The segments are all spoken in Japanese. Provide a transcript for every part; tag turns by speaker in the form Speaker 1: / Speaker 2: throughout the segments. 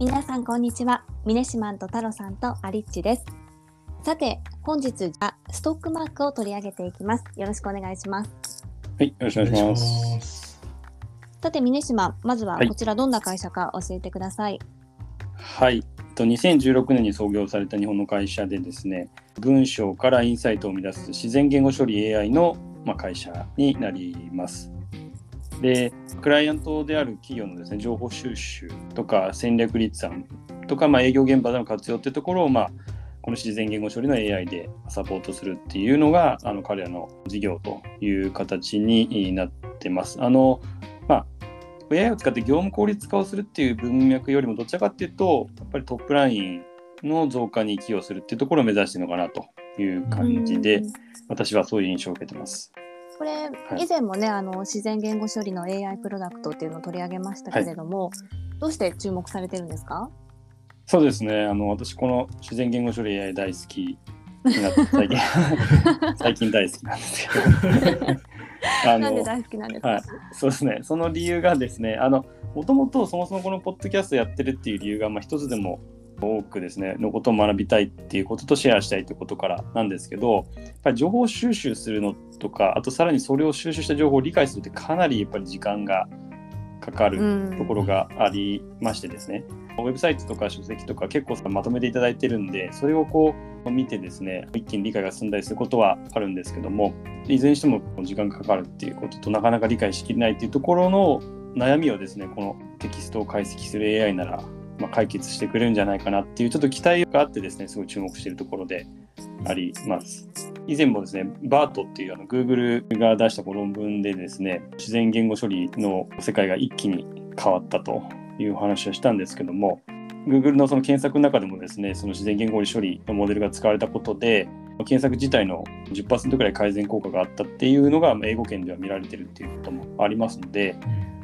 Speaker 1: 皆さんこんにちは。ミネシマンと太郎さんとアリッチです。さて本日はストックマークを取り上げていきます。よろしくお願いします。
Speaker 2: はい、よろしくお願いします。
Speaker 1: さてミネシマンまずは
Speaker 2: はい。
Speaker 1: こちらどんな会社か教えてください、
Speaker 2: はい、と2016年に創業された日本の会社でですね、文章からインサイトを生み出す自然言語処理 AI の、まあ、会社になります。で、クライアントである企業のですね、情報収集とか戦略立案とか、まあ、営業現場での活用っていうところを、まあ、この自然言語処理の AI でサポートするっていうのが、あの彼らの事業という形になってます。あの、まあ、AI を使って業務効率化をするっていう文脈よりもどちらかっていうとやっぱりトップラインの増加に寄与するっていうところを目指してるのかなという感じで
Speaker 1: うん
Speaker 2: 私はそういう印象を受けてます。
Speaker 1: これ、
Speaker 2: い。
Speaker 1: 以前もねあの自然言語処理の AI プロダクトっていうのを取り上げましたけれども、どうして注目されてるんですか？
Speaker 2: そうですね。あの私この自然言語処理 AI 大好きになって最近 最近大好きなんですけど あ
Speaker 1: なんで大好きなんですか、
Speaker 2: はい、そうですね。その理由がですね、あの、もともとそもそもこのポッドキャストやってるっていう理由が、まあ、一つでも多くですね、のことを学びたいっていうこととシェアしたいってことからなんですけど、やっぱり情報収集するのとか、あとさらにそれを収集した情報を理解するってかなりやっぱり時間がかかる
Speaker 1: うん。
Speaker 2: ところがありましてですね、ウェブサイトとか書籍とか結構さまとめていただいてるんで、それをこう見てですね、一気に理解が進んだりすることはあるんですけども、いずれにしても時間がかかるっていうこととなかなか理解しきれないっていうところの悩みをですね、このテキストを解析する AI なら、まあ、解決してくれるんじゃないかなっていうちょっと期待があってですね、すごい注目しているところであります。以前もですね、バートっていうあの Google が出したこの論文でですね、自然言語処理の世界が一気に変わったというお話をしたんですけども、Google のその検索の中でもですね、その自然言語処理のモデルが使われたことで、検索自体の10%くらい改善効果があったっていうのがまあ英語圏では見られてるっていうこともありますので、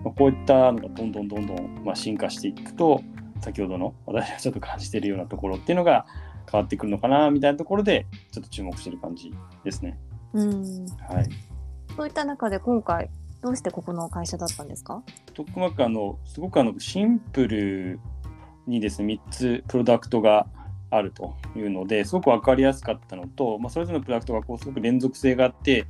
Speaker 2: まあこういったのがどんどんどんどんまあ進化していくと、先ほどの私がちょっと感じているようなところっていうのが変わってくるのかなみたいなところで、ちょっと注目している感じですね。
Speaker 1: うん
Speaker 2: はい。
Speaker 1: そういった中で今回どうしてここの会社だったんですか？
Speaker 2: トックマークあのすごくあのシンプルにですね3つプロダクトがあるというのですごく分かりやすかったのと、まあ、それぞれのプロダクトがこうすごく連続性があってやっ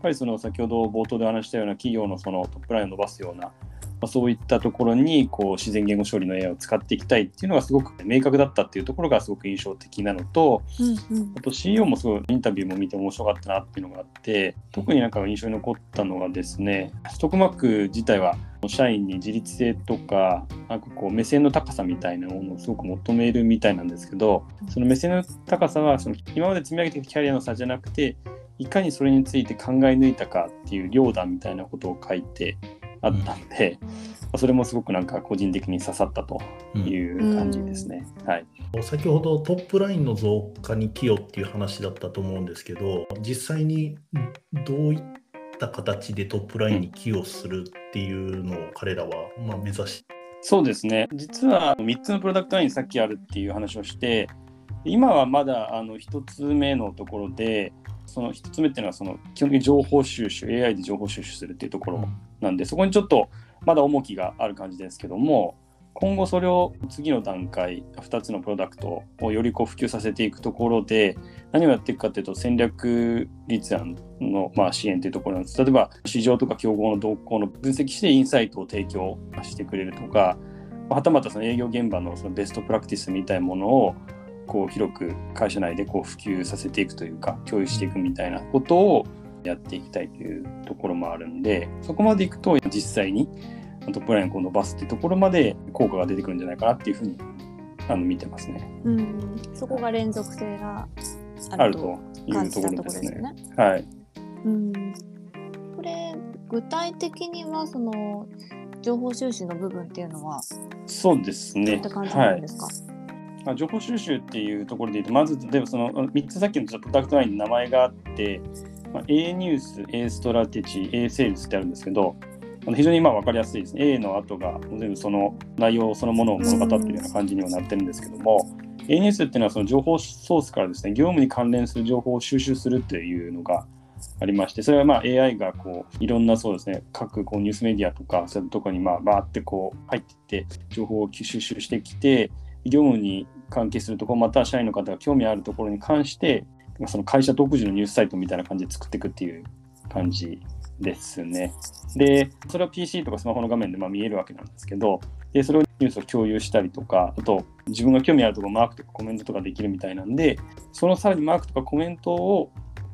Speaker 2: ぱりその先ほど冒頭でお話ししたような企業のそのトップラインを伸ばすような、まあ、そういったところにこう自然言語処理の AI を使っていきたいっていうのがすごく明確だったっていうところがすごく印象的なのと、
Speaker 1: うんうん。
Speaker 2: あと CEO もすごいインタビューも見て面白かったなっていうのがあって特になんか印象に残ったのがですねストックマーク自体は社員に自立性とかなんかこう目線の高さみたいなものをすごく求めるみたいなんですけどその目線の高さはその今まで積み上げてきたキャリアの差じゃなくていかにそれについて考え抜いたかっていう量だみたいなことを書いてあったんで、まあそれもすごくなんか個人的に刺さったという感じですね。はい
Speaker 3: 先ほどトップラインの増加に寄与っていう話だったと思うんですけど実際にどういった形でトップラインに寄与するっていうのを彼らはまあ目指し
Speaker 2: そうですね。実は3つのプロダクトラインさっきあるっていう話をして、今はまだあの1つ目のところで、その1つ目っていうのはその基本的に情報収集、AI で情報収集するっていうところなんで、そこにちょっとまだ重きがある感じですけども、今後それを次の段階、2つのプロダクトをよりこう普及させていくところで、何をやっていくかというと戦略立案のまあ支援というところなんです。例えば市場とか競合の動向の分析してインサイトを提供してくれるとか、はたまたその営業現場のそのベストプラクティスみたいなものをこう広く会社内でこう普及させていくというか共有していくみたいなことをやっていきたいというところもあるんでそこまでいくと実際にトップラインを伸ばすっていうところまで効果が出てくるんじゃないかなっていうふうにあの見てますね。
Speaker 1: うんそこが連続性があると
Speaker 2: いうとこ
Speaker 1: ろ
Speaker 2: ですね。はい。
Speaker 1: うんこれ具体的にはその情報収集の部分っていうのは
Speaker 2: そうですね
Speaker 1: どういった。感じ
Speaker 2: はい
Speaker 1: なんで。すか、
Speaker 2: まあ、情報収集っていうところで言うと、まず、例えばその3つさっきのプロダクトラインに名前があって、まあ、A ニュース、A ストラテジー、A セールスってあるんですけど、あの非常にまあ分かりやすいですね。A の後が全部その内容そのものを物語っているような感じにはなってるんですけども、A ニュースっていうのはその情報ソースからですね、業務に関連する情報を収集するっていうのがありまして、それはまあ AI がこういろんなそうですね、各こうニュースメディアとか、そういうところにまあバーってこう入っていって、情報を収集してきて、業務に関係するところ、または社員の方が興味あるところに関して、その会社独自のニュースサイトみたいな感じで作っていくっていう感じですね。で、それは PC とかスマホの画面でま見えるわけなんですけど、でそれをニュースを共有したりとか、あと自分が興味あるところ、マークとかコメントとかできるみたいなんで、そのさらにマークとかコメントを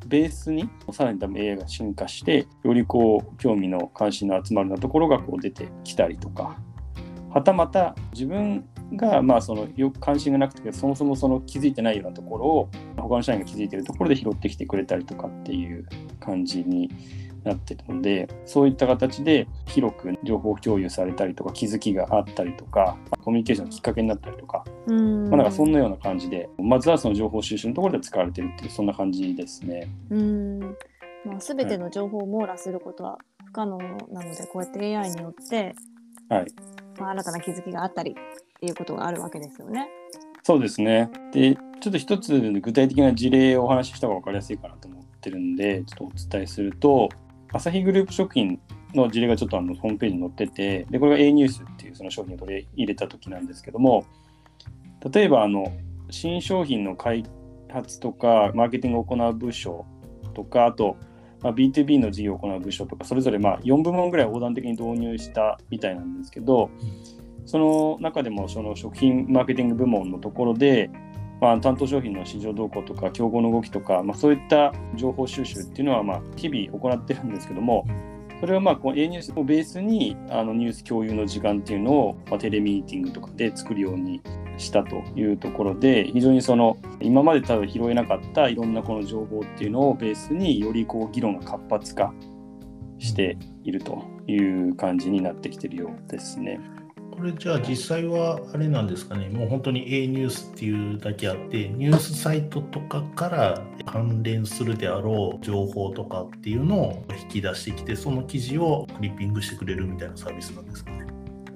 Speaker 2: ベースにさらに多分 AI が進化して、よりこう興味の関心の集まるようなところがこう出てきたりとか、はたまた自分がまあそのよく関心がなくてそもそもその気づいてないようなところを他の社員が気づいてるところで拾ってきてくれたりとかっていう感じになってるのでそういった形で広く情報共有されたりとか気づきがあったりとかコミュニケーションのきっかけになったりとか,、
Speaker 1: うん。
Speaker 2: まあ、なんかそんなような感じでまずはその情報収集のところで使われてるっていうそんな感じですね。
Speaker 1: うん。まあ、全ての情報を網羅することは不可能なので、こうやって AI によって、
Speaker 2: はい。
Speaker 1: まあ、新たな気づきがあったりっていうことがあるわけですよね。
Speaker 2: そうですね。で、ちょっと一つ具体的な事例をお話しした方が分かりやすいかなと思ってるんで、ちょっとお伝えすると、アサヒグループ食品の事例がちょっとあのホームページに載ってて、で、これが A ニュースっていうその商品を取り入れた時なんですけども、例えばあの、新商品の開発とか、マーケティングを行う部署とか、あと、まあ、B2B の事業を行う部署とか、それぞれま4部門ぐらい横断的に導入したみたいなんですけど、その中でもその食品マーケティング部門のところで、まあ、担当商品の市場動向とか競合の動きとか、まあ、そういった情報収集っていうのはまあ日々行ってるんですけどもそれはまあこの A ニュースをベースにあのニュース共有の時間っていうのを、まあ、テレミーティングとかで作るようにしたというところで非常にその今まで多分拾えなかったいろんなこの情報っていうのをベースによりこう議論が活発化しているという感じになってきてるようですね。
Speaker 3: これじゃあ実際はあれなんですかね、もう本当に A ニュースっていうだけあって、ニュースサイトとかから関連するであろう情報とかっていうのを引き出してきて、その記事をクリッピングしてくれるみたいなサービスなんですかね。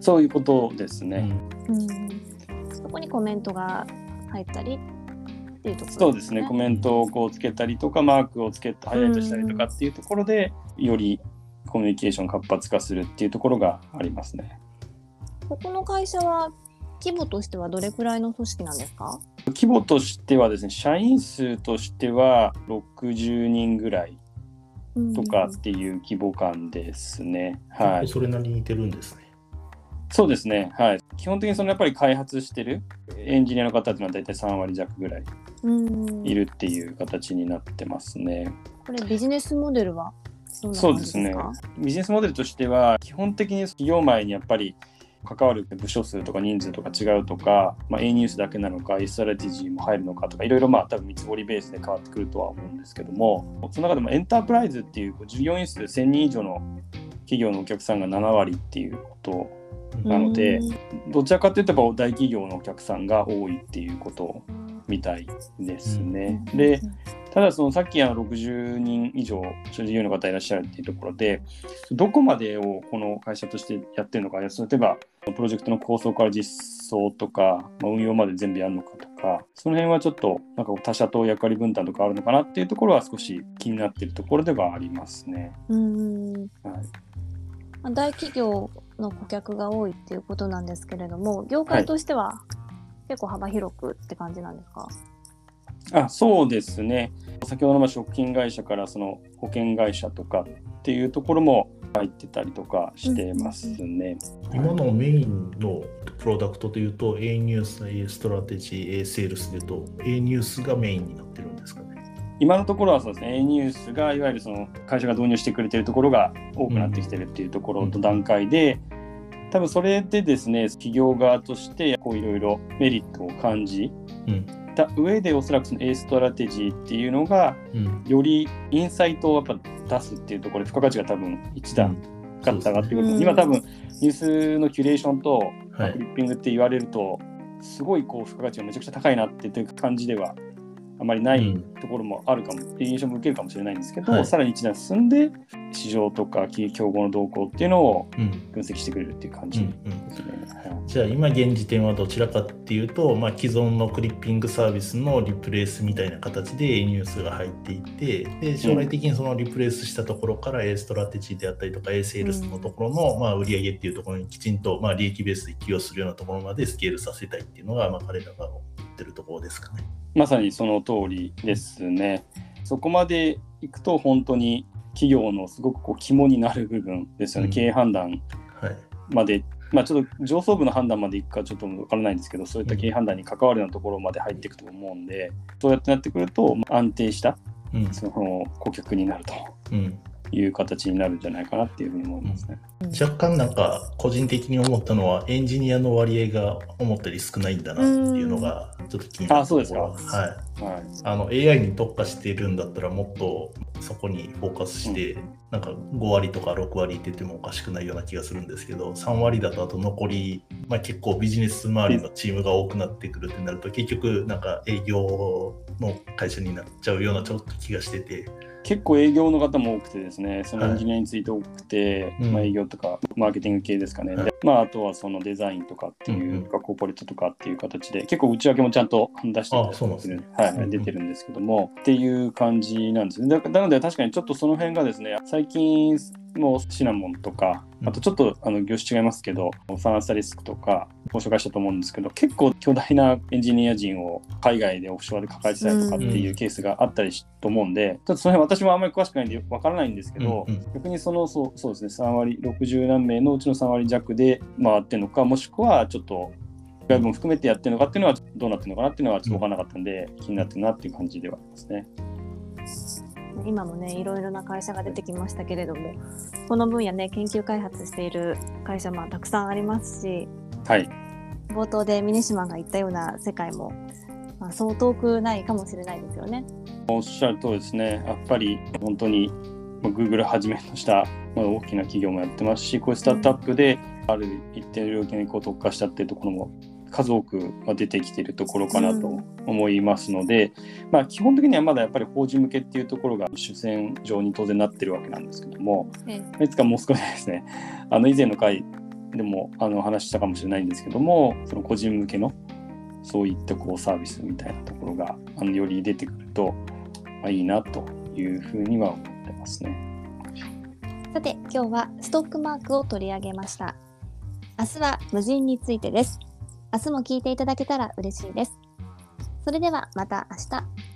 Speaker 2: そういうことですね。
Speaker 1: うん、そこにコメントが入ったりっていうところ
Speaker 2: そうですね、コメントをこうつけたりとか、マークをつけてハイライトしたりとかっていうところで、よりコミュニケーション活発化するっていうところがありますね。
Speaker 1: ここの会社は規模としてはどれくらいの組織なんですか？
Speaker 2: 規模としてはですね、社員数としては60人ぐらいとかっていう規模感ですね。はい。
Speaker 3: それなりに似てるんですね。
Speaker 2: そうですね。はい。基本的にそのやっぱり開発してるエンジニアの方っていうのは大体3割弱ぐらい
Speaker 1: うん
Speaker 2: いるっていう形になってますね。
Speaker 1: これビジネスモデルは
Speaker 2: そうですね。ビジネスモデルとしては、基本的に企業前にやっぱり関わる部署数とか人数とか違うとか、まあ、A ニュースだけなのか、ーも入るのかとか、いろいろまあ多分見積もりベースで変わってくるとは思うんですけども、その中でもエンタープライズっていう従業員数1000人以上の企業のお客さんが7割っていうことなので
Speaker 1: うん。
Speaker 2: どちらかというと大企業のお客さんが多いっていうことみたいですね。で、ただそのさっきあの60人以上所事業の方いらっしゃるっていうところでどこまでをこの会社としてやってるのか例えばプロジェクトの構想から実装とか、まあ、運用まで全部やるのかとかその辺はちょっとなんか他社と役割分担とかあるのかなっていうところは少し気になっているところではありますね。
Speaker 1: うん
Speaker 2: はい。
Speaker 1: まあ大企業の顧客が多いっていうことなんですけれども業界としては結構幅広くって感じなんですか、
Speaker 2: あそうですね。先ほどのまあ食品会社からその保険会社とかっていうところも入ってたりとかしてますね。
Speaker 3: 今のメインのプロダクトというと、A ニュース、A ストラテジー、A セールスでいうと、A ニュースがメインになってるんですかね。
Speaker 2: 今のところはそうですね A ニュースがいわゆるその会社が導入してくれてるところが多くなってきてるっていうところと段階で、多分それでですね企業側としてこういろいろメリットを感じ
Speaker 3: うん。
Speaker 2: た上でおそらくその A ストラテジーっていうのが
Speaker 3: うん。
Speaker 2: よりインサイトをやっぱ出すっていうところで付加価値が多分一段かかったがっていうことで
Speaker 1: う。ん。
Speaker 2: 今多分ニュースのキュレーションと
Speaker 3: はい。
Speaker 2: クリッピングって言われると、すごいこう付加価値がめちゃくちゃ高いなっていう感じではあまりない
Speaker 3: うん。
Speaker 2: ところもあるかもっていう印象も受けるかもしれないんですけど、
Speaker 3: はい。
Speaker 2: さらに一段進んで市場とか競合の動向っていうのを
Speaker 3: うん。
Speaker 2: 分析してくれるっていう感じ
Speaker 3: うん
Speaker 2: ですね。はい。
Speaker 3: じゃあ今現時点はどちらかっていうと、まあ、既存のクリッピングサービスのリプレイスみたいな形で A ニュースが入っていてで将来的にそのリプレイスしたところから A ストラテジーであったりとか A セールスのところの、まあ、売上っていうところにきちんと、まあ、利益ベースで寄与するようなところまでスケールさせたいっていうのが、まあ、彼らが言ってるところですかね。
Speaker 2: まさにその通りですね。そこまでいくと本当に企業のすごくこう肝になる部分ですよね、
Speaker 3: うん。
Speaker 2: 経営判断
Speaker 3: はい。
Speaker 2: まで、まあ、ちょっと上層部の判断までいくかちょっとわからないんですけど、そういった経営判断に関わるようなところまで入っていくと思うんで、そうやってなってくると、まあ安定した
Speaker 3: うん。
Speaker 2: その顧客になると。
Speaker 3: うん
Speaker 2: いう形になるんじゃないかなっていうふうに思いますね。
Speaker 3: 若干なんか個人的に思ったのはエンジニアの割合が思ったより少ないんだなっていうのがちょっと気になる
Speaker 2: あそうですか。
Speaker 3: ところはい。
Speaker 2: はい、
Speaker 3: あの AI に特化しているんだったらもっとそこにフォーカスして、なんか5割とか6割って言ってもおかしくないような気がするんですけど3割だとあと残り、まあ、結構ビジネス周りのチームが多くなってくるってなると結局なんか営業の会社になっちゃうようなちょっと気がしてて
Speaker 2: 結構営業の方も多くてですね、その
Speaker 3: はい。
Speaker 2: エンジニアについて多くて、
Speaker 3: うん。
Speaker 2: まあ、営業とかマーケティング系ですかね、
Speaker 3: はい。
Speaker 2: でまあ、あとはそのデザインとかっていう、
Speaker 3: うん
Speaker 2: コーポレートとかっていう形で、結構内訳もちゃんと出して
Speaker 3: ね。
Speaker 2: はい出てるんですけども、っていう感じなんですね。だなので確かにちょっとその辺がですね、最近もうシナモンとか、あとちょっとあの業種違いますけど、サンアスタリスクとかご紹介したと思うんですけど、結構巨大なエンジニア人を海外でオフショアで抱えてたりとかっていうケースがあったりしと思うんで、ちょっとその辺私もあんまり詳しくないんでわからないんですけど、
Speaker 3: うんうん。
Speaker 2: 逆にそのそうそうですね3割60何名のうちの3割弱で回ってるのかもしくはちょっと外部も含めてやってるのかっていうのはどうなってるのかなっていうのはちょっと分からなかったんで、気になってるなっていう感じではありますね。
Speaker 1: 今もねいろいろな会社が出てきましたけれどもこの分野ね研究開発している会社もたくさんありますし
Speaker 2: はい、
Speaker 1: 冒頭で峰島が言ったような世界も、まあ、そう遠くないかもしれないですよね。
Speaker 2: おっしゃる通りですね。やっぱり本当にまあ Google はじめとしたまあ大きな企業もやってますし、こういうスタートアップである一定の領域にこう特化したっていうところも数多くまあ出てきているところかなと思いますので、まあ基本的にはまだやっぱり法人向けっていうところが主戦場に当然なってるわけなんですけども、
Speaker 1: え
Speaker 2: いつかもう少しですね、あの以前の回でもあの話したかもしれないんですけども、その個人向けのそういったこうサービスみたいなところがあのより出てくると、まあ、いいなというふうには思ってますね。
Speaker 1: さて今日はストックマークを取り上げました。明日は無人についてです。明日も聞いていただけたら嬉しいです。それではまた明日。